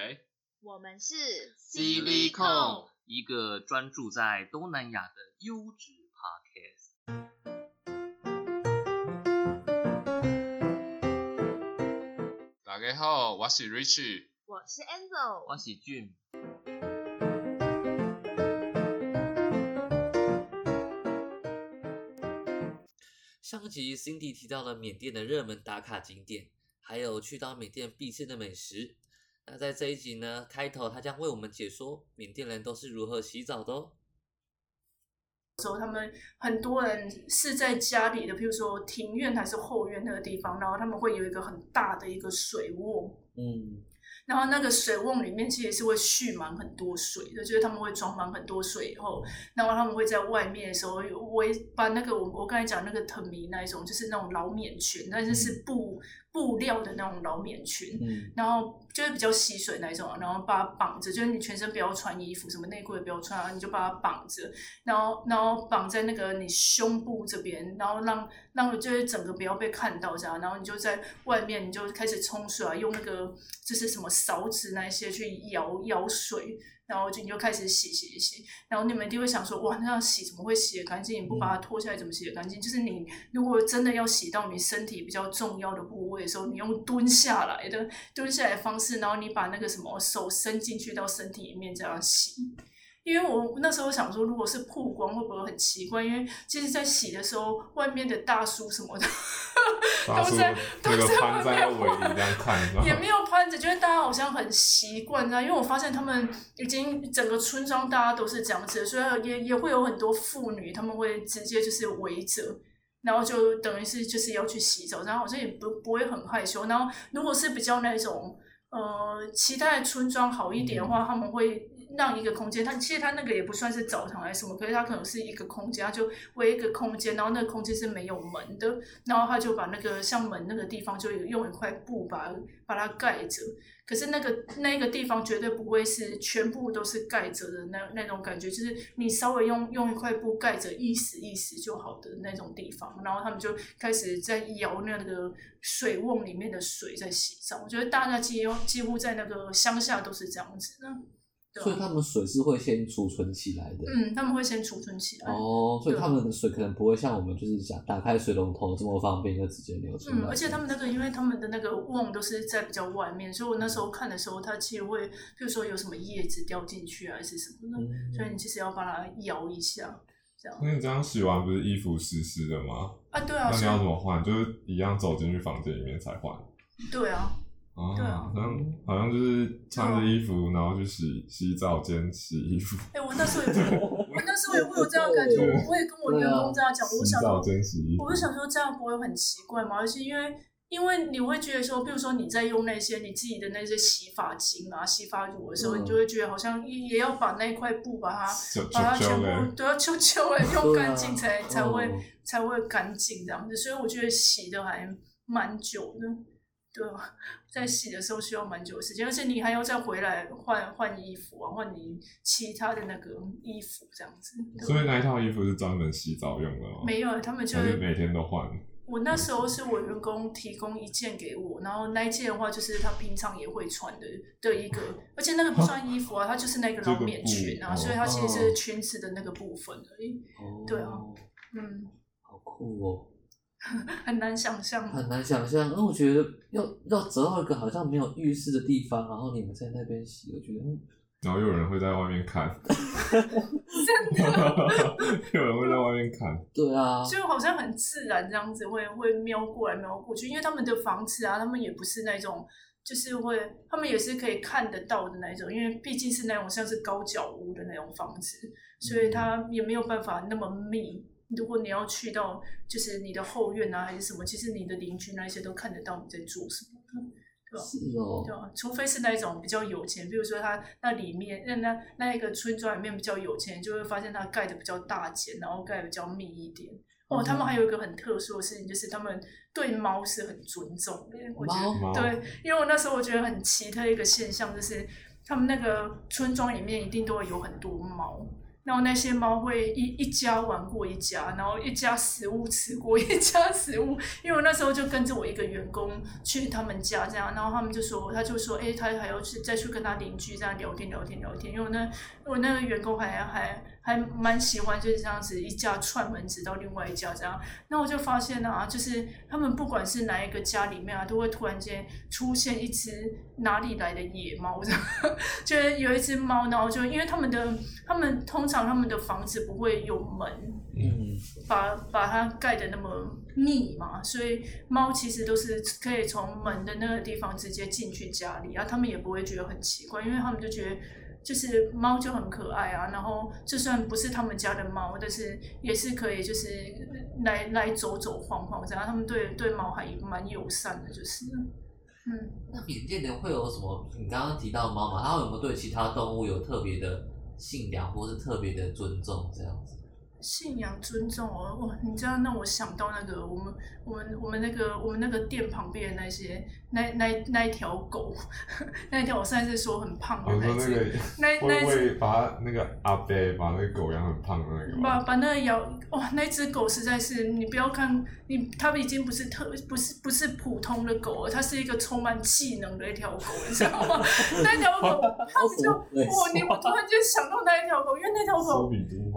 为我们是 Silicon，一个专注在东南亚的优质 podcast。大家好，我是 Rich。我是 Angel，我是俊，上集 Cindy 提到了缅甸的热门打卡景点，还有去到缅甸必吃的美食。那在这一集呢，开头他将为我们解说缅甸人都是如何洗澡的哦。时候，他们很多人是在家里的，譬如说庭院还是后院那个地方，然后他们会有一个很大的一个水瓮，嗯，然后那个水瓮里面其实是会蓄满很多水的，就是他们会装满很多水以后，然后他们会在外面的时候围把那个我我刚才讲那个藤迷那一种，就是那种老缅裙，但是是布布料的那种老棉裙，嗯然后就是比较吸水那一种啊，然后把它绑着，就是你全身不要穿衣服，什么内裤也不要穿啊，你就把它绑着，然后然后绑在那个你胸部这边，然后让让就是整个不要被看到这样，然后你就在外面你就开始冲水啊，用那个就是什么勺子那一些去舀舀水。然后就你就开始洗洗洗，然后你们一定会想说，哇，那样洗怎么会洗得干净？你不把它脱下来怎么洗得干净？就是你如果真的要洗到你身体比较重要的部位的时候，你用蹲下来的蹲下来的方式，然后你把那个什么手伸进去到身体里面这样洗。因为我那时候想说，如果是曝光会不会很奇怪？因为其实，在洗的时候，外面的大叔什么的都在那个都在攀在外面尾里这样看，也没有攀着，就是大家好像很习惯这样，因为我发现他们已经整个村庄大家都是这样子，所以也也会有很多妇女，他们会直接就是围着。然后就等于是就是要去洗澡，然后好像也不不会很害羞。然后如果是比较那种呃其他的村庄好一点的话，他们会让一个空间，它其实它那个也不算是澡堂还是什么，可是它可能是一个空间，它就围一个空间，然后那个空间是没有门的，然后他就把那个像门那个地方就用一块布把把它盖着。可是那个那个地方绝对不会是全部都是盖着的那那种感觉，就是你稍微用用一块布盖着意思意思就好的那种地方。然后他们就开始在舀那个水瓮里面的水在洗澡。我觉得大家几乎几乎在那个乡下都是这样子的。对所以啊他们水是会先储存起来的。嗯，他们会先储存起来。哦，所以他们的水可能不会像我们就是想打开水龙头这么方便，就直接流出来。嗯，而且他们那个，因为他们的那个瓮都是在比较外面，所以我那时候看的时候，它其实会，比如说有什么叶子掉进去啊，还是什么的，嗯所以你其实要把它摇一下，这样那你这样洗完不是衣服湿湿的吗？啊，对啊，那你要怎么换？就是一样走进去房间里面才换。对啊，啊，对啊。好像好像就是穿着衣服，然后去洗洗澡间洗衣服，哎、我那时候也会，我那时候也会有这样的感觉，我也跟我员工这样讲，我就洗澡想说，间洗衣服。我。就想说这样不会很奇怪吗？而且因为因为你会觉得说，比如说你在用那些你自己的那些洗发精啊、洗发乳的时候，嗯你就会觉得好像也也要把那块布把它把它全就就嘞。部都要揪揪的用干净才、啊才会、嗯。才会干净这样子，所以我觉得洗的还蛮久的，对啊，在洗的时候需要蛮久的时间，而且你还要再回来换换衣服啊，换你其他的那个衣服这样子。所以那一套衣服是专门洗澡用的吗？没有，他们就是每天都换？我那时候是我员工提供一件给我，然后那一件的话就是他平常也会穿的的一个，而且那个不算衣服啊，它就是那个 老棉裙啊，所以它其实是裙子的那个部分而已。哦对啊嗯，好酷哦，很难想象。很难想象。那我觉得要要找到一个好像没有浴室的地方，然后你们在那边洗，我觉得嗯然后又有人会在外面看，真的，有人会在外面看。对啊，就好像很自然这样子会会瞄过来瞄过去，因为他们的房子啊，他们也不是那种。就是会，他们也是可以看得到的那种，因为毕竟是那种像是高脚屋的那种房子，所以它也没有办法那么密。如果你要去到就是你的后院啊，还是什么，其实你的邻居那些都看得到你在做什么，对吧？是哦对，吧？除非是那一种比较有钱，比如说他那里面那那那一个村庄里面比较有钱，就会发现他盖的比较大间，然后盖的比较密一点。哦，他们还有一个很特殊的事情，就是他们对猫是很尊重的。我觉得猫对，因为我那时候我觉得很奇特一个现象，就是他们那个村庄里面一定都会有很多猫，然后那些猫会一一家玩过一家，然后一家食物吃过一家食物。因为我那时候就跟着我一个员工去他们家这样，然后他们就说，他就说，哎，他还要去再去跟他邻居这样聊天聊天聊天。因为我那我那个员工还还还蛮喜欢就是这样子一家串门子到另外一家这样。那我就发现啊，就是他们不管是哪一个家里面啊，都会突然间出现一只哪里来的野猫这样，就是有一只猫，然后就因为他们的他们通常他们的房子不会有门，嗯，把把它盖的那么密嘛，所以猫其实都是可以从门的那个地方直接进去家里，然后他们也不会觉得很奇怪，因为他们就觉得就是猫就很可爱啊，然后就算不是他们家的猫，但是也是可以就是来来走走晃晃这样，他们对对猫还蛮友善的，就是，嗯。那缅甸人会有什么？你刚刚提到猫嘛，它有没有对其他动物有特别的信仰，或是特别的尊重这样子？信仰尊重哦，哇！你这样让我想到那个我们我们我们那个我们那个店旁边的那些那那那一条狗，那一条我上次说很胖的我说那只，那 那会不那只把那个阿伯把那个狗养很胖的那个？把把那个咬哇，那只狗实在是你不要看你，它已经不是特不是不是普通的狗了，它是一个充满技能的一条狗，你知道吗？那条狗，它们就对哇，你我突然间想到那一条狗，因为那条狗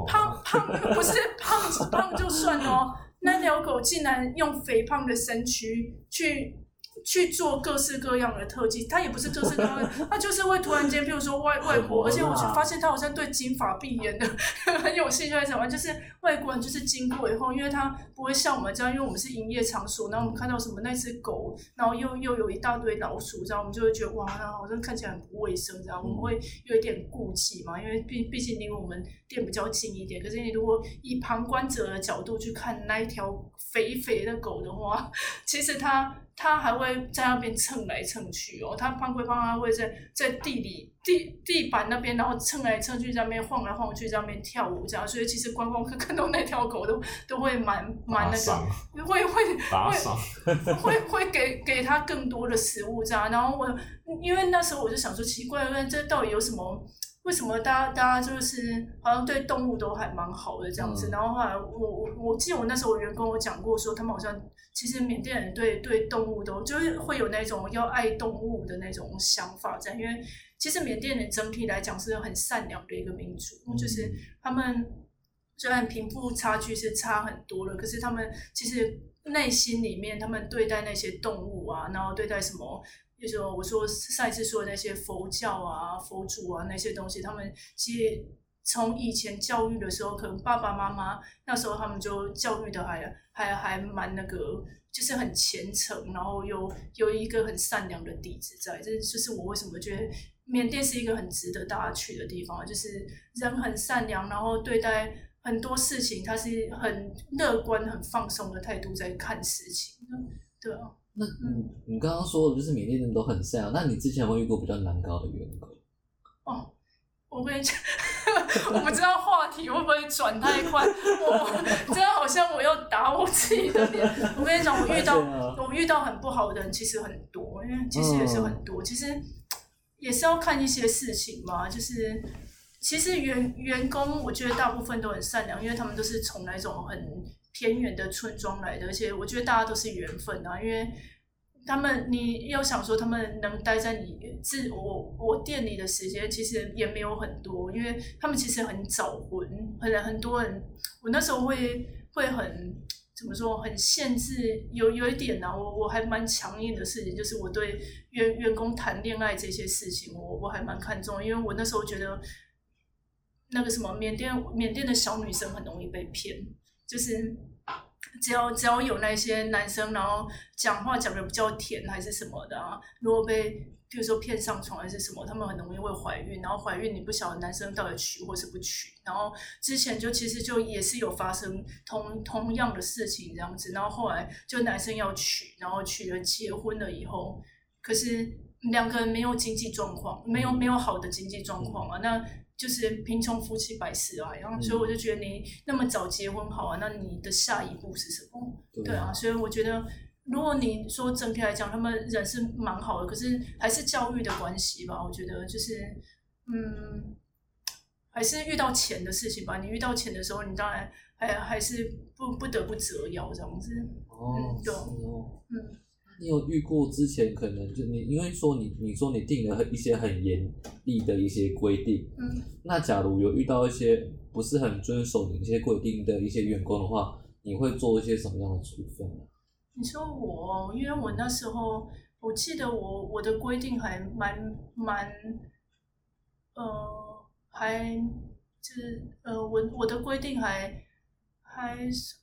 胖胖不是胖胖就算哦，那条狗竟然用肥胖的身躯去去做各式各样的特技，它也不是各式各样的，它就是会突然间，譬如说外外国，而且我就发现它好像对金发碧眼的 很有兴趣，还是什么，就是外国人就是经过以后，因为他不会像我们这样，因为我们是营业场所，然后我们看到什么那只狗，然后又又有一大堆老鼠，这样我们就会觉得哇，那好像看起来很不卫生，这样我们会有一点顾忌嘛，因为毕毕竟离我们店比较近一点。可是你如果以旁观者的角度去看那一条肥肥的狗的话，其实它它还会在那边蹭来蹭去哦，它胖归胖，它会在在地里地地板那边，然后蹭来蹭去，在那边晃来晃去，在那边跳舞这样。所以其实观光客看到那条狗都都会蛮蛮那个，会会会会会给给他更多的食物这样，然后我因为那时候我就想说奇怪，那这到底有什么？为什么大家大家就是好像对动物都还蛮好的这样子？嗯然后后来我我我记得我那时候我员工我讲过说，他们好像其实缅甸人对对动物都就是会有那种要爱动物的那种想法在，因为其实缅甸人整体来讲是很善良的一个民族，就是他们虽然贫富差距是差很多了，可是他们其实内心里面，他们对待那些动物啊，然后对待什么，就是说我说上一次说的那些佛教啊、佛祖啊那些东西，他们其实从以前教育的时候，可能爸爸妈妈那时候他们就教育的还还还蛮那个。就是很虔诚，然后有有一个很善良的底子在，这就是我为什么觉得缅甸是一个很值得大家去的地方，就是人很善良，然后对待很多事情，他是很乐观、很放松的态度在看事情。对啊，那你你刚刚说的就是缅甸人都很善良，那你之前有没有遇过比较难搞的员工？哦，我跟你讲，我不知道话题会不会转太快？我真的好像我要打我自己的脸。我跟你讲，我遇到我遇到很不好的人其实很多，因为其实也是很多，其实也是要看一些事情嘛。就是其实员员工，我觉得大部分都很善良，因为他们都是从那种很偏远的村庄来的，而且我觉得大家都是缘分啊，因为。他们，你要想说他们能待在你自我我店里的时间，其实也没有很多，因为他们其实很早婚，很很多人，我那时候会会很怎么说，很限制，有有一点呢、啊，我我还蛮强硬的事情，就是我对员员工谈恋爱这些事情，我我还蛮看重，因为我那时候觉得那个什么缅甸缅甸的小女生很容易被骗，就是。只要只要有那些男生，然后讲话讲的比较甜还是什么的啊，如果被比如说骗上床还是什么，他们很容易会怀孕，然后怀孕你不晓得男生到底娶或是不娶，然后之前就其实就也是有发生同同样的事情这样子，然后后来就男生要娶，然后娶了结婚了以后，可是两个人没有经济状况，没有没有好的经济状况啊，那。就是贫穷夫妻百事哀，然后所以我就觉得你那么早结婚好啊，那你的下一步是什么？对啊，所以我觉得如果你说整体来讲，他们人是蛮好的，可是还是教育的关系吧。我觉得就是，嗯，还是遇到钱的事情吧。你遇到钱的时候，你当然还还是不不得不折腰这样子。哦，嗯对哦，嗯，你有遇过之前可能就你因为说你你说你定了一些很严厉的一些规定，嗯，那假如有遇到一些不是很遵守你一些规定的一些员工的话，你会做一些什么样的处分呢？你说我，因为我那时候我记得我我的规定还蛮蛮，呃，还就是呃，我我的规定还还是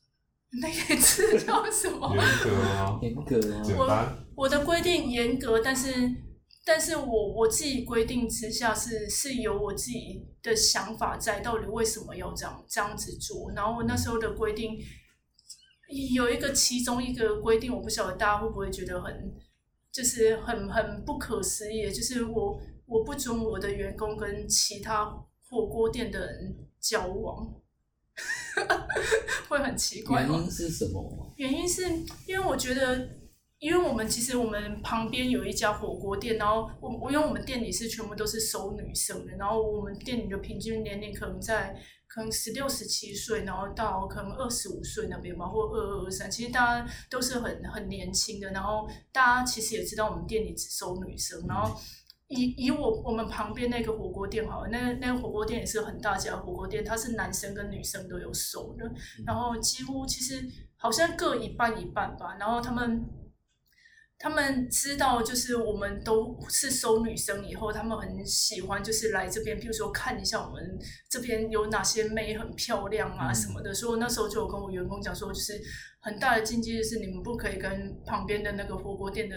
那个字叫什么？严格吗？严格啊，我，我的规定严格，但是但是我我自己规定之下是是有我自己的想法在，到底为什么要这样这样子做？然后我那时候的规定有一个其中一个规定，我不晓得大家会不会觉得很就是很很不可思议，就是我我不准我的员工跟其他火锅店的人交往，会很奇怪吗？原因是什么？原因是因为我觉得，因为我们其实我们旁边有一家火锅店，然后我我因为我们店里是全部都是收女生的，然后我们店里的平均年龄可能在可能十六十七岁，然后到可能二十五岁那边吧，或二二二三，其实大家都是很很年轻的，然后大家其实也知道我们店里只收女生，然后。以以我我们旁边那个火锅店好了，那那个火锅店也是很大家火锅店，它是男生跟女生都有收的，然后几乎其实好像各一半一半吧。然后他们他们知道就是我们都是收女生以后，他们很喜欢就是来这边，比如说看一下我们这边有哪些妹很漂亮啊嗯什么的。所以我那时候就有跟我员工讲说，就是很大的禁忌就是你们不可以跟旁边的那个火锅店的。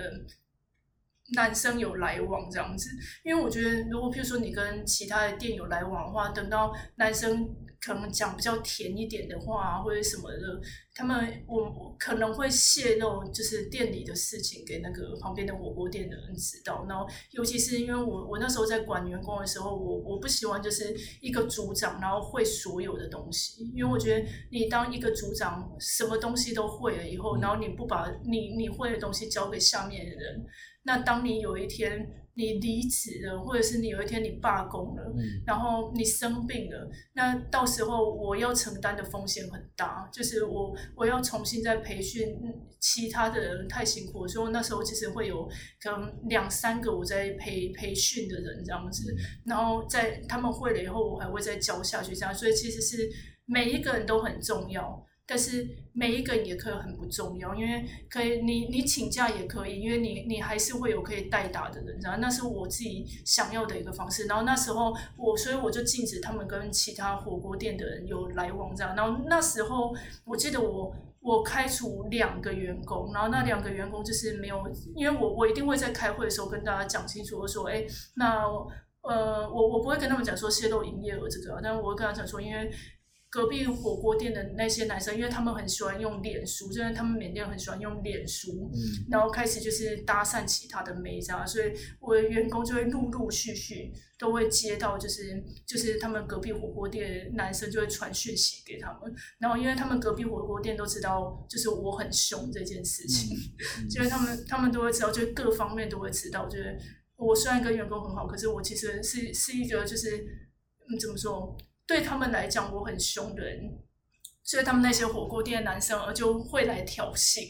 男生有来往这样子，因为我觉得，如果譬如说你跟其他的店有来往的话，等到男生可能讲比较甜一点的话或者什么的，他们我我可能会泄露就是店里的事情给那个旁边的火锅店的人知道。然后，尤其是因为我我那时候在管员工的时候，我我不喜欢就是一个组长然后会所有的东西，因为我觉得你当一个组长什么东西都会了以后，然后你不把你你会的东西交给下面的人。那当你有一天你离职了，或者是你有一天你罢工了，嗯，然后你生病了，那到时候我要承担的风险很大，就是我我要重新再培训嗯其他的人，太辛苦，所以我那时候其实会有可能两三个我在培培训的人这样子，然后在他们会了以后，我还会再教下去，这样，所以其实是每一个人都很重要。但是每一个也可以很不重要，因为可以你你请假也可以，因为你你还是会有可以代打的人，然后那是我自己想要的一个方式。然后那时候我，所以我就禁止他们跟其他火锅店的人有来往这样。然后那时候我记得我我开除两个员工，然后那两个员工就是没有，因为我我一定会在开会的时候跟大家讲清楚，我说，哎，那呃我我不会跟他们讲说泄露营业额这个，但我会跟他讲说，因为。隔壁火锅店的那些男生，因为他们很喜欢用脸书，就是他们缅甸很喜欢用脸书，嗯然后开始就是搭讪其他的妹这样，所以我的员工就会陆陆续续都会接到，就是就是他们隔壁火锅店男生就会传讯息给他们，然后因为他们隔壁火锅店都知道，就是我很凶这件事情，嗯 就是他们他们都会知道，就各方面都会知道，就是我虽然跟员工很好，可是我其实是是一个就是嗯怎么说？对他们来讲，我很凶的人，所以他们那些火锅店的男生呃就会来挑衅。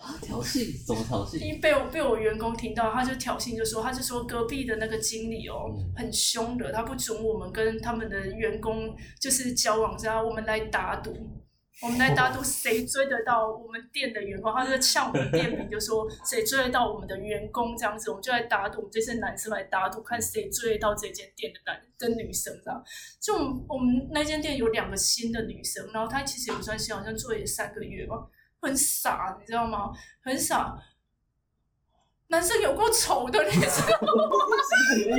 啊，挑衅 怎么挑衅？因为被我被我员工听到，他就挑衅，就说他就说隔壁的那个经理哦，嗯很凶的，他不准我们跟他们的员工就是交往，这样我们来打赌，我们来打赌谁追得到我们店的员工，他就呛我们店名，就说谁追得到我们的员工这样子，我们就来打赌，这些男生来打赌，看谁追得到这间店的男跟女生这样。就我们那间店有两个新的女生，然后她其实也不算新，好像做也三个月吧，很傻，你知道吗？很傻。男生有够丑的，你知道吗？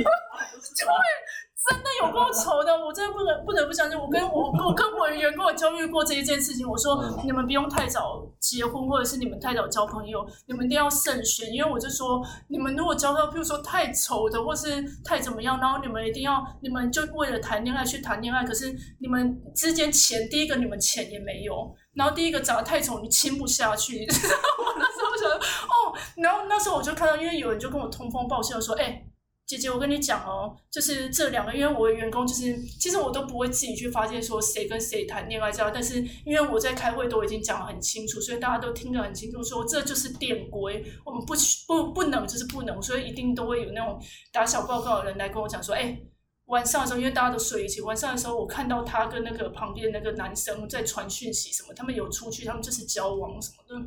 真的有够丑的，我真的不能不得不相信。我跟我我跟我的员工有教育过这一件事情，我说嗯你们不用太早结婚，或者是你们太早交朋友，你们一定要慎选。因为我就说，你们如果交到，比如说太丑的，或是太怎么样，然后你们一定要，你们就为了谈恋爱去谈恋爱，可是你们之间钱，第一个你们钱也没有，然后第一个长得太丑，你亲不下去，你知道吗？我那时候觉得哦，然后那时候我就看到，因为有人就跟我通风报信地说，哎、姐姐，我跟你讲哦，就是这两个，因为我的员工就是，其实我都不会自己去发现说谁跟谁谈恋爱这样，但是因为我在开会都已经讲得很清楚，所以大家都听得很清楚，说这就是店规，我们不不不能就是不能，所以一定都会有那种打小报告的人来跟我讲说，哎。晚上的时候，因为大家都睡一起，晚上的时候我看到他跟那个旁边那个男生在传讯息什么，他们有出去，他们就是交往什么的。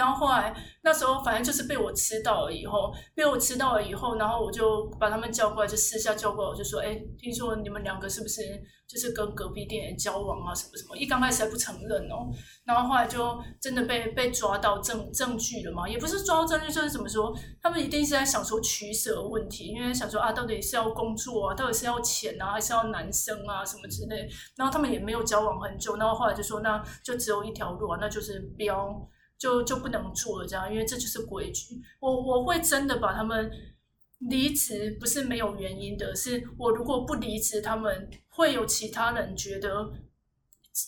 然后后来那时候反正就是被我吃到了以后，被我吃到了以后，然后我就把他们叫过来，就私下叫过来，我就说：“哎，听说你们两个是不是就是跟隔壁店交往啊？什么什么？”一刚开始还不承认哦，然后后来就真的被被抓到证证据了嘛，也不是抓到证据，就是怎么说，他们一定是在想说取舍问题，因为想说啊，到底是要工作啊，到底是要钱啊，还是要男生啊什么之类，然后他们也没有交往很久，然后后来就说那就只有一条路啊，那就是标。就就不能做了，这样，因为这就是规矩。我我会真的把他们离职，不是没有原因的，是我如果不离职，他们会有其他人觉得，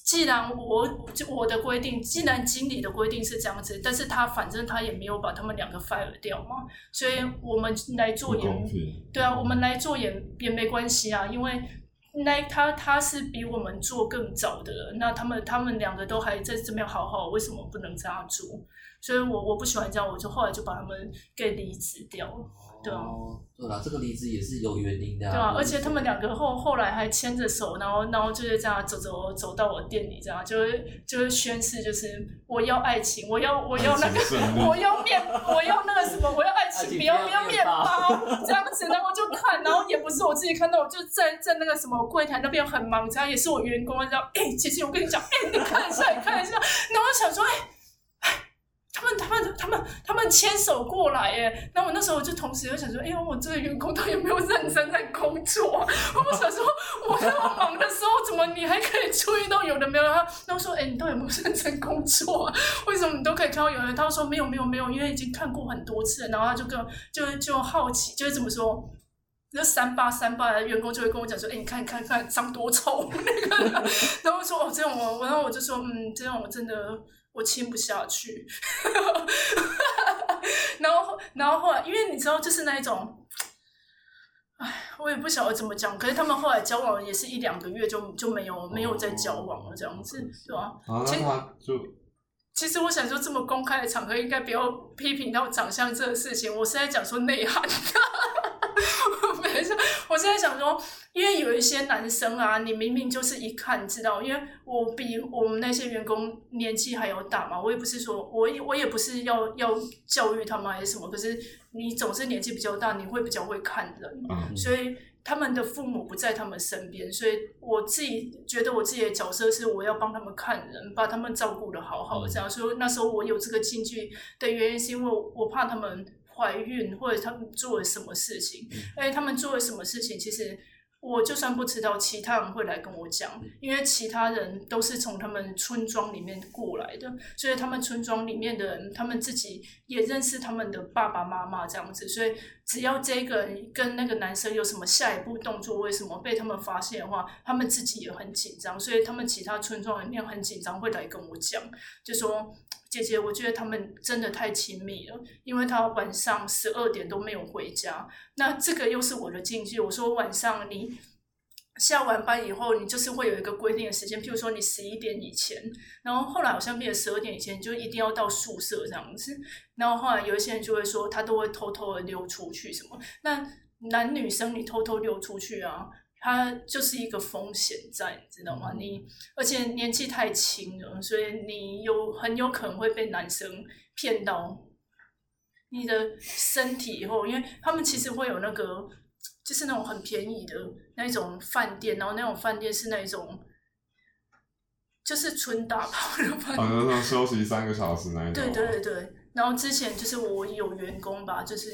既然我就我的规定，既然经理的规定是这样子，但是他反正他也没有把他们两个 fire 掉嘛，所以我们来做也对啊，我们来做也也没关系啊，因为。那他他是比我们做更早的，那他们他们两个都还在这边好好，为什么不能这样做？所以我我不喜欢这样，我就后来就把他们给离职掉了。对啊，对啦，这个离职也是有原因的。对啊，而且他们两个后后来还牵着手，然后然后就是这样走走走到我店里，这样就是就是宣誓，就是我要爱情，我要我要那个 我要面我要那个什么，我要爱情，不要不要面包 这样子，然后我就看，然后也不是我自己看到，我就在在那个什么柜台那边很忙，这样也是我员工，这样哎，姐姐我跟你讲，哎，你看一下，你看一下，然后我想说，哎。他们他们他们他们牵手过来耶，然后我那时候就同时又想说，哎呦，我这个员工他有没有认真在工作？我想说，我那么忙的时候，怎么你还可以注意到有的没有？他那我说，哎，你到底有没有认真工作？啊？为什么你都可以看到有人？他说没有没有没有，因为已经看过很多次，然后他就跟就就好奇，就是怎么说，那三八三八的员工就会跟我讲说，哎，你看你看看长多丑那个，然后说哦这种我，然后我就说嗯这种我真的。我亲不下去，然后，然后后来，因为你知道，就是那一种，哎，我也不晓得怎么讲。可是他们后来交往也是一两个月，就就没有没有再交往了，这样子，对吧？啊，那他就其实我想说，这么公开的场合，应该不要批评到长相这个事情。我是在讲说内涵。没事，我现在想说，因为有一些男生啊，你明明就是一看知道，因为我比我们那些员工年纪还要大嘛，我也不是说，我我也不是要要教育他们还是什么，可是你总是年纪比较大，你会比较会看人，所以他们的父母不在他们身边，所以我自己觉得我自己的角色是我要帮他们看人，把他们照顾的好好的这样，所以那时候我有这个进去的原因，是因为我怕他们。怀孕或者他们做了什么事情，哎，他们做了什么事情？其实我就算不知道，其他人会来跟我讲，因为其他人都是从他们村庄里面过来的，所以他们村庄里面的人，他们自己也认识他们的爸爸妈妈这样子，所以只要这个人跟那个男生有什么下一步动作，为什么被他们发现的话，他们自己也很紧张，所以他们其他村庄里面很紧张，会来跟我讲，就说。姐姐，我觉得他们真的太亲密了，因为他晚上十二点都没有回家。那这个又是我的禁忌。我说晚上你下完班以后，你就是会有一个规定的时间，譬如说你十一点以前，然后后来好像变成十二点以前，就一定要到宿舍这样子。然后后来有一些人就会说，他都会偷偷的溜出去什么。那男女生你偷偷溜出去啊？它就是一个风险在，你知道吗？你而且年纪太轻了，所以你有很有可能会被男生骗到你的身体以后，因为他们其实会有那个，就是那种很便宜的那种饭店，然后那种饭店是那种，就是纯打炮的饭店，反正说休息三个小时那一种。对对对对，然后之前就是我有员工吧，就是。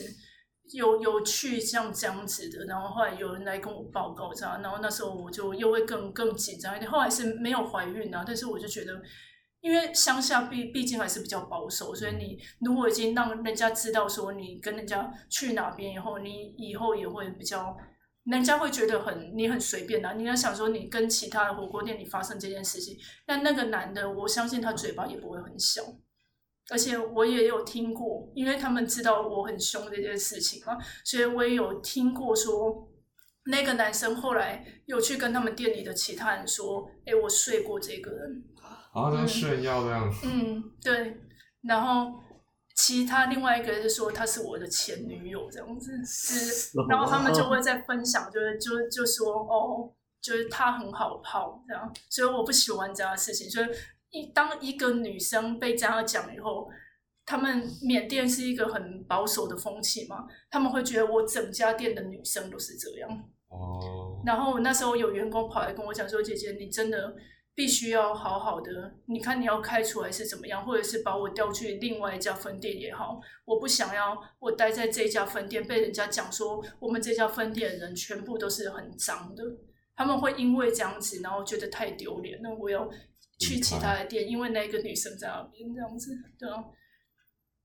有有去像这样子的，然后后来有人来跟我报告这样，然后那时候我就又会更更紧张一点。后来是没有怀孕啊，但是我就觉得，因为乡下毕毕竟还是比较保守，所以你如果已经让人家知道说你跟人家去哪边以后，你以后也会比较，人家会觉得很你很随便的。你要想说你跟其他的火锅店里发生这件事情，那那个男的，我相信他嘴巴也不会很小。而且我也有听过，因为他们知道我很凶这件事情嘛，所以我也有听过说，那个男生后来有去跟他们店里的其他人说，哎，我睡过这个人，然后在炫耀这样子，嗯，对，然后其他另外一个人就说他是我的前女友这样子，是，然后他们就会在分享，就是就就说哦，就是他很好泡这样，所以我不喜欢这样的事情，所以一当一个女生被这样讲以后。他们缅甸是一个很保守的风气嘛，他们会觉得我整家店的女生都是这样。哦，然后那时候有员工跑来跟我讲说：“姐姐，你真的必须要好好的，你看你要开出来是怎么样，或者是把我调去另外一家分店也好，我不想要我待在这家分店被人家讲说我们这家分店的人全部都是很脏的，他们会因为这样子，然后觉得太丢脸，那我要去其他的店，因为那个女生在那边这样子，对啊。”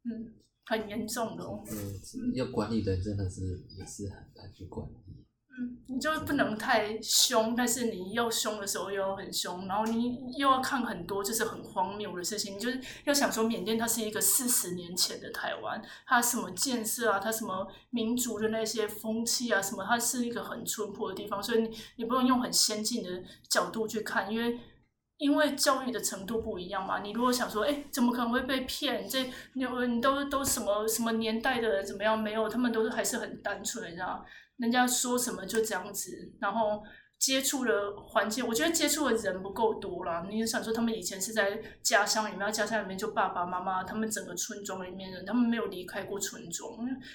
嗯，很严重的哦。嗯，要管理人真的是也是很难去管理。嗯，你就不能太凶，但是你要凶的时候又要很凶，然后你又要看很多就是很荒谬的事情。你就是要想说，缅甸它是一个四十年前的台湾，它什么建设啊，它什么民族的那些风气啊，什么，它是一个很淳朴的地方，所以你你不用用很先进的角度去看，因为。因为教育的程度不一样嘛，你如果想说，哎，怎么可能会被骗？这你你都都什么什么年代的人怎么样？没有，他们都是还是很单纯，你知道人家说什么就这样子，然后接触的环境，我觉得接触的人不够多啦。你想说，他们以前是在家乡里面，家乡里面就爸爸妈妈，他们整个村庄里面人，他们没有离开过村庄，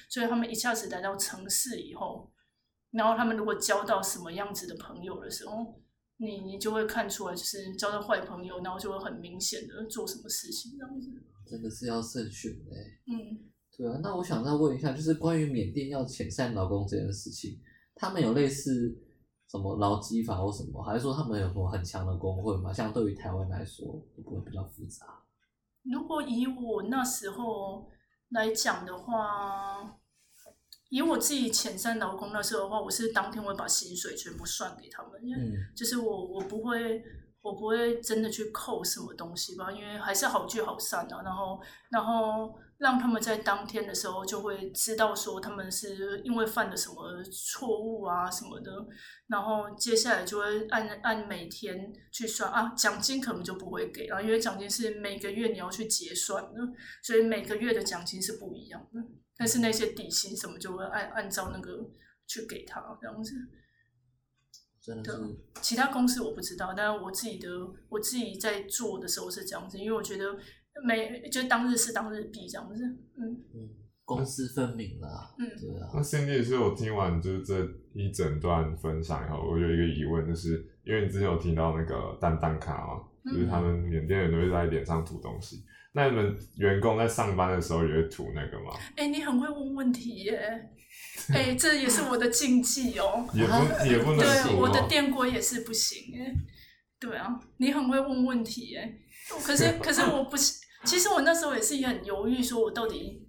所以他们一下子来到城市以后，然后他们如果交到什么样子的朋友的时候。你你就会看出来，就是交到坏朋友，然后就会很明显的做什么事情这样子。真的是要慎选嘞。嗯，对啊。那我想再问一下，就是关于缅甸要遣散劳工这件事情，他们有类似什么劳基法或什么，还是说他们有什么很强的工会吗？相对于台湾来说，会不会比较复杂？如果以我那时候来讲的话。以我自己遣散劳工那时候的话，我是当天会把薪水全部算给他们，因为就是我我不会我不会真的去扣什么东西吧，因为还是好聚好散啊。然后然后让他们在当天的时候就会知道说他们是因为犯了什么错误啊什么的，然后接下来就会按按每天去算啊，奖金可能就不会给啊，因为奖金是每个月你要去结算的，所以每个月的奖金是不一样的。但是那些底薪什么就会按按照那个去给他这样子，真的是。其他公司我不知道，但是我自己的我自己在做的时候是这样子，因为我觉得每就当日是当日币这样子，嗯嗯，公私分明了，嗯，对啊。那 Cindy 是我听完就是这一整段分享以后，我有一个疑问，就是因为你之前有听到那个蛋蛋卡嘛，就是他们缅甸人都会在脸上涂东西。那你们员工在上班的时候也会涂那个吗？哎，你很会问问题耶！哎，这也是我的禁忌哦。也不也不能对，我的电锅也是不行哎。对啊，你很会问问题哎。可是 可是我不是，其实我那时候也是很犹豫，说我到底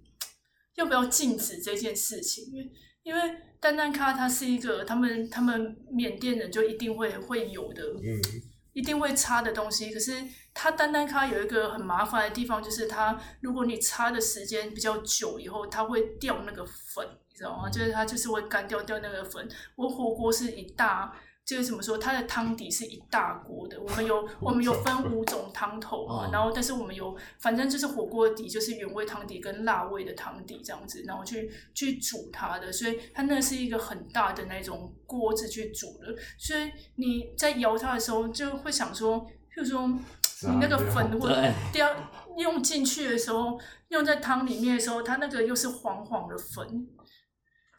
要不要禁止这件事情？因为因为丹丹咖它是一个他们他们缅甸人就一定会会有的，嗯，一定会擦的东西。可是。它单单它有一个很麻烦的地方，就是它如果你擦的时间比较久以后，它会掉那个粉，你知道吗？就是它就是会干掉掉那个粉。我火锅是一大。就是怎么说，它的汤底是一大锅的。我们有 我们有分五种汤头嘛，然后但是我们有，反正就是火锅底就是原味汤底跟辣味的汤底这样子，然后去去煮它的。所以它那是一个很大的那种锅子去煮的。所以你在摇它的时候，就会想说，譬如说。你那个粉 如果掉用进去的时候，用在汤里面的时候，它那个又是黄黄的粉。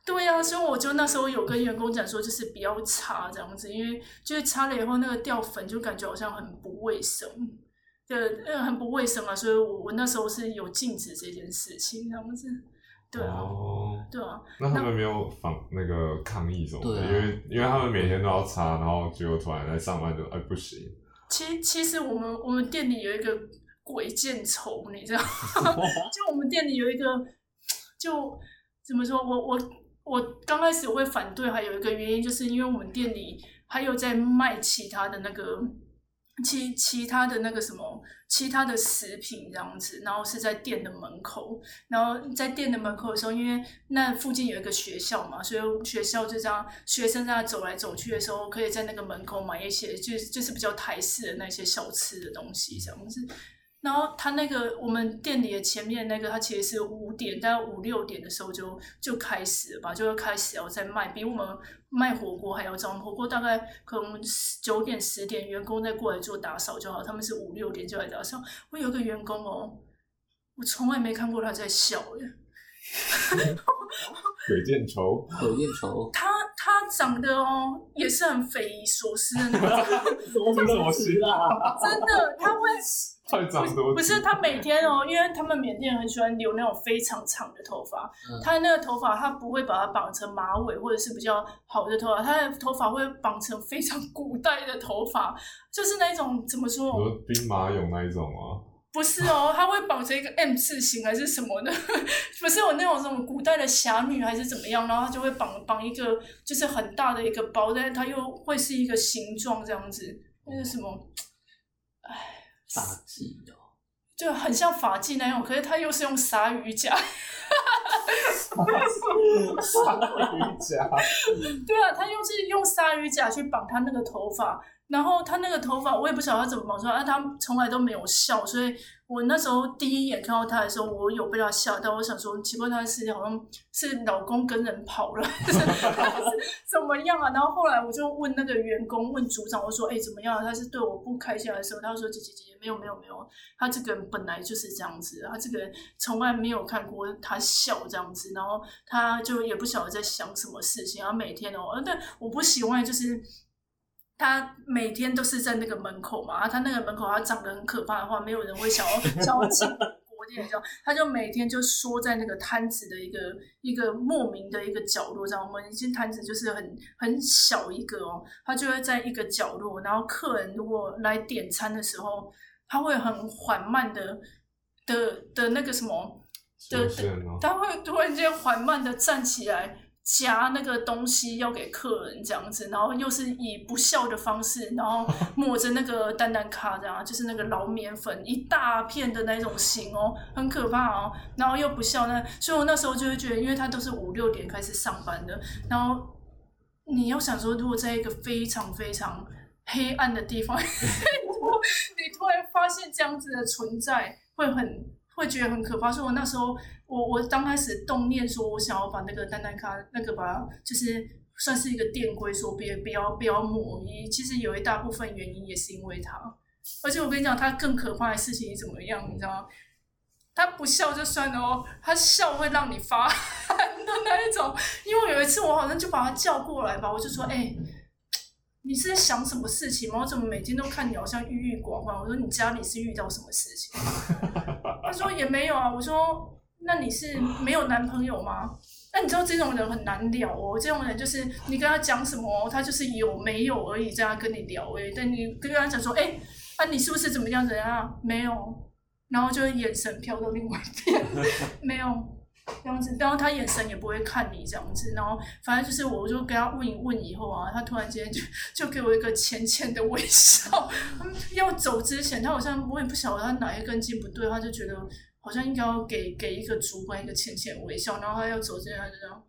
对呀，所以我就那时候有跟员工讲说，就是不要擦这样子，因为就是擦了以后那个掉粉就感觉好像很不卫生，对，呃，很不卫生啊。所以我我那时候是有禁止这件事情这样子。对啊，对啊。那他们没有防那个抗议什么的，因为因为他们每天都要擦，然后结果突然在上班就哎不行。其其实我们我们店里有一个鬼见愁，你知道？就我们店里有一个，就怎么说？我我我刚开始我会反对，还有一个原因，就是因为我们店里还有在卖其他的那个其其他的那个什么，其他的食品这样子，然后是在店的门口，然后在店的门口的时候，因为那附近有一个学校嘛，所以学校就这样，学生在那走来走去的时候，可以在那个门口买一些，就就是比较台式的那些小吃的东西这样子。然后他那个我们店里的前面那个，他其实是五点，大概五六点的时候就就开始了吧，就要开始要在卖，比我们卖火锅还要早。火锅大概可能九点十点，员工再过来做打扫就好，他们是五六点就来打扫。我有个员工哦，我从来没看过他在笑耶。鬼见愁，鬼见愁，他他长得哦也是很匪夷所思的那种，什么事啊？真的他会。太长多不是他每天哦，因为他们缅甸很喜欢留那种非常长的头发。嗯他那个头发，他不会把它绑成马尾或者是比较好的头发，他的头发会绑成非常古代的头发，就是那种怎么说？兵马俑那一种吗？不是哦，他会绑成一个 M 字形还是什么的？不是有那种什么古代的侠女还是怎么样？然后他就会绑绑一个就是很大的一个包，但是它又会是一个形状这样子，那是什么？发髻哦，就很像发髻那种，可是它又是用鲨鱼夹。鲨鱼夹，对啊，他又是用鲨鱼夹去绑他那个头发，然后他那个头发我也不晓得他怎么绑出来，啊，他从来都没有笑，所以我那时候第一眼看到他的时候，我有被他吓到，我想说奇怪，他是好像是老公跟人跑了，怎么样啊？然后后来我就问那个员工，问组长，我说哎怎么样？他是对我不开心的时候，他说姐姐姐姐没有没有没有，他这个人本来就是这样子，他这个人从来没有看过他笑这样子，然后他就也不晓得在想什么事情，然后每天哦，但我不喜欢就是。他每天都是在那个门口嘛，啊他那个门口他长得很可怕的话，没有人会想要 想要进国店这样，他就每天就缩在那个摊子的一个一个莫名的一个角落这样。我们一间摊子就是很很小一个哦，他就会在一个角落，然后客人如果来点餐的时候，他会很缓慢的的的那个什么的他会突然间缓慢的站起来夹那个东西要给客人这样子，然后又是以不笑的方式，然后 抹着那个蛋蛋卡这样，就是那个老面粉一大片的那种型哦，很可怕哦，然后又不笑那，所以我那时候就会觉得，因为他都是五六点开始上班的，然后你要想说，如果在一个非常非常黑暗的地方，你突然发现这样子的存在，会很会觉得很可怕。所以我那时候，我我刚开始动念说，我想要把那个蛋蛋卡那个把就是算是一个店规，说别不要不要抹。其实有一大部分原因也是因为他，而且我跟你讲，他更可怕的事情是怎么样，你知道吗？他不笑就算了哦，他笑会让你发汗的那一种。因为有一次我好像就把他叫过来吧，我就说：“哎、你是在想什么事情吗？我怎么每天都看你好像郁郁寡欢？”我说：“你家里是遇到什么事情？” 他说：“也没有啊。”我说：“那你是没有男朋友吗？”那你知道这种人很难聊哦，这种人就是你跟他讲什么，他就是有没有而已这样跟你聊诶。但你跟他讲说：“哎、啊你是不是怎么样怎样？”没有。然后就眼神飘到另外一边，没有这样子，然后他眼神也不会看你这样子，然后反正就是我就跟他问一问以后啊，他突然间就就给我一个浅浅的微笑。要走之前，他好像我也不晓得他哪一根筋不对，他就觉得好像应该要给给一个主管一个浅浅微笑，然后他要走之前他就这样。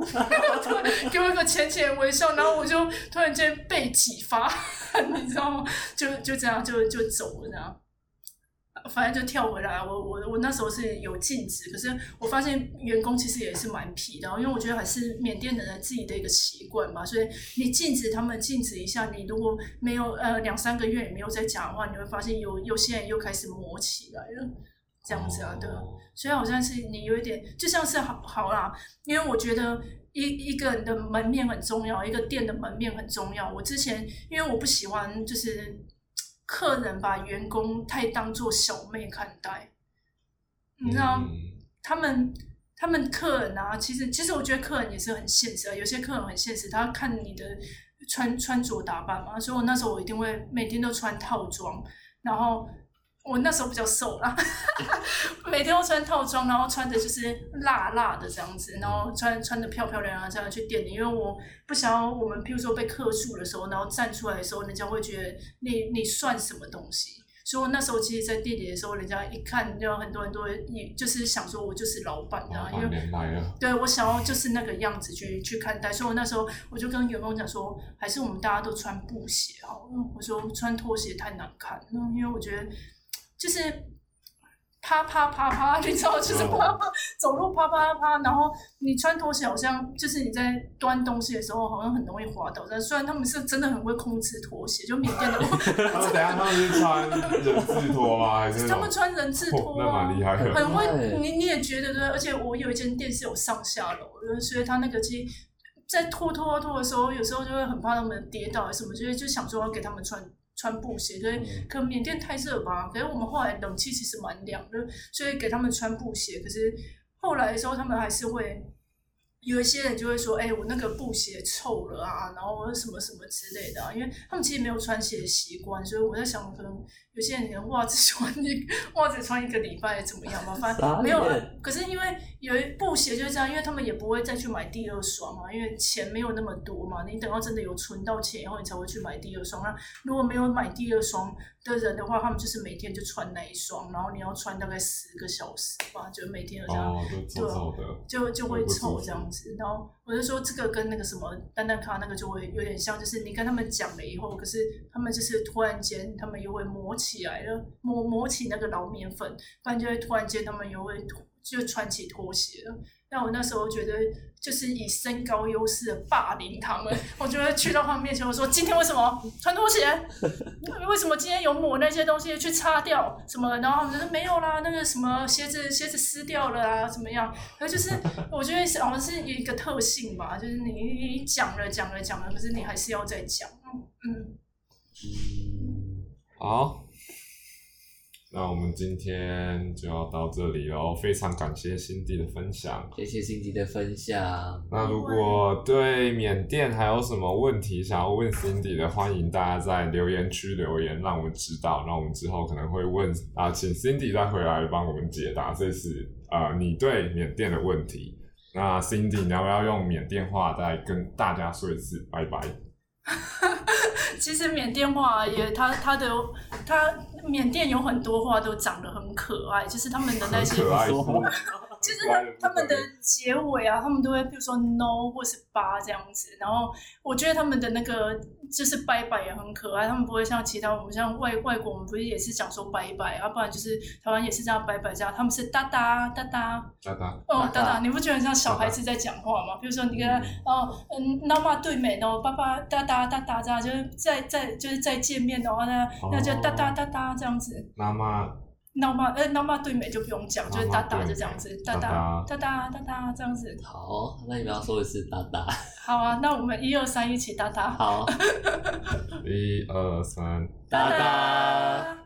突然给我一个浅浅微笑，然后我就突然间被启发，你知道吗？就就这样就就走了这样。反正就跳回来，我我我那时候是有禁止，可是我发现员工其实也是蛮皮的，因为我觉得还是缅甸人的自己的一个习惯嘛，所以你禁止他们禁止一下，你如果没有呃两三个月也没有再讲的话，你会发现有有些人又开始磨起来了，这样子啊，对。哦所以好像是你有一点，就像是好好啦，因为我觉得一一个人的门面很重要，一个店的门面很重要。我之前因为我不喜欢就是客人把员工太当做小妹看待，你知道，嗯他们他们客人啊，其实其实我觉得客人也是很现实啊，有些客人很现实，他看你的穿穿着打扮嘛，所以我那时候我一定会每天都穿套装，然后我那时候比较瘦啦，每天都穿套装，然后穿的就是辣辣的这样子，然后穿穿的漂漂亮亮这样去店里，因为我不想要我们譬如说被客诉的时候，然后站出来的时候，人家会觉得你你算什么东西。所以我那时候其实，在店里的时候，人家一看，就很多人都会，也就是想说我就是老板啊，因为对我想要就是那个样子去去看待，所以我那时候我就跟员工讲说，还是我们大家都穿布鞋好了。我说穿拖鞋太难看，那因为我觉得就是啪啪啪啪，你知道，就是啪啪走路啪啪啪，然后你穿拖鞋好像就是你在端东西的时候，好像很容易滑倒。但虽然他们是真的很会控制拖鞋，就缅甸的，他们等下他们是穿人字拖吗？还是他们穿人字拖哦那啊蛮厉害的。很会，你你也觉得对，而且我有一间店是有上下楼的，所以他那个其实，在拖拖拖的时候，有时候就会很怕他们跌倒什么，就是就想说要给他们穿穿布鞋，所以嗯可能缅甸太热吧，可是我们后来冷气其实蛮凉的，所以给他们穿布鞋，可是后来的时候他们还是会。有一些人就会说：“哎、我那个布鞋臭了啊，然后什么什么之类的、啊，因为他们其实没有穿鞋的习惯，所以我在想，可能有些人连袜子穿一袜子穿一个礼拜怎么样嘛？反正没有。可是因为有一布鞋就是这样，因为他们也不会再去买第二双嘛，因为钱没有那么多嘛。你等到真的有存到钱以后，你才会去买第二双。那如果没有买第二双的人的话，他们就是每天就穿那一双，然后你要穿大概十个小时吧，就每天都这样。哦，就。就就会臭这样子。然后我就说这个跟那个什么丹丹卡那个就会有点像，就是你跟他们讲了以后，可是他们就是突然间他们又会磨起来了，磨磨起那个老面粉，不然就会突然间他们又会就穿起拖鞋了。那我那时候觉得，就是以身高优势的霸凌他们，我就会去到他们面前，我说：“今天为什么穿拖鞋？为什么今天有抹那些东西去擦掉什么？”然后他们就说：“没有啦，那个什么鞋子鞋子湿掉了啊，怎么样？”然后就是我觉得是好像是一个特性吧，就是你你讲了讲了讲了，可是你还是要再讲。嗯，嗯，好，那我们今天就要到这里喽，非常感谢辛迪的分享。谢谢辛迪的分享。那如果对缅甸还有什么问题想要问 Cindy 的，欢迎大家在留言区留言，让我们知道。那我们之后可能会问啊，请 Cindy 再回来帮我们解答这次啊、你对缅甸的问题。那 Cindy，你要不要用缅甸话再跟大家说一次拜拜？其实缅甸话也，它它的它缅甸有很多话都长得很可爱，就是他们的那些就是可爱的部分他们的结尾啊，他们都会比如说 no 或是八这样子，然后我觉得他们的那个就是拜拜也很可爱，他们不会像其他我们像外外国，我们不是也是讲说拜拜啊，不然就是台湾也是这样拜拜这样，他们是哒哒哒哒。哒哒，哦哒哒你不觉得很像小孩子在讲话吗？比如说你跟他哦嗯，妈妈对美哦，爸爸哒哒哒哒这样，就是再再就是再见面的话，那那就哒哒哒哒这样子。那么那么呃，闹骂对美就不用讲，就是哒哒就这样子，哒哒哒哒哒哒哒这样子。好，那你们要说一次哒哒。好啊，那我们一二三一起哒哒，好，一二三，哒。哒。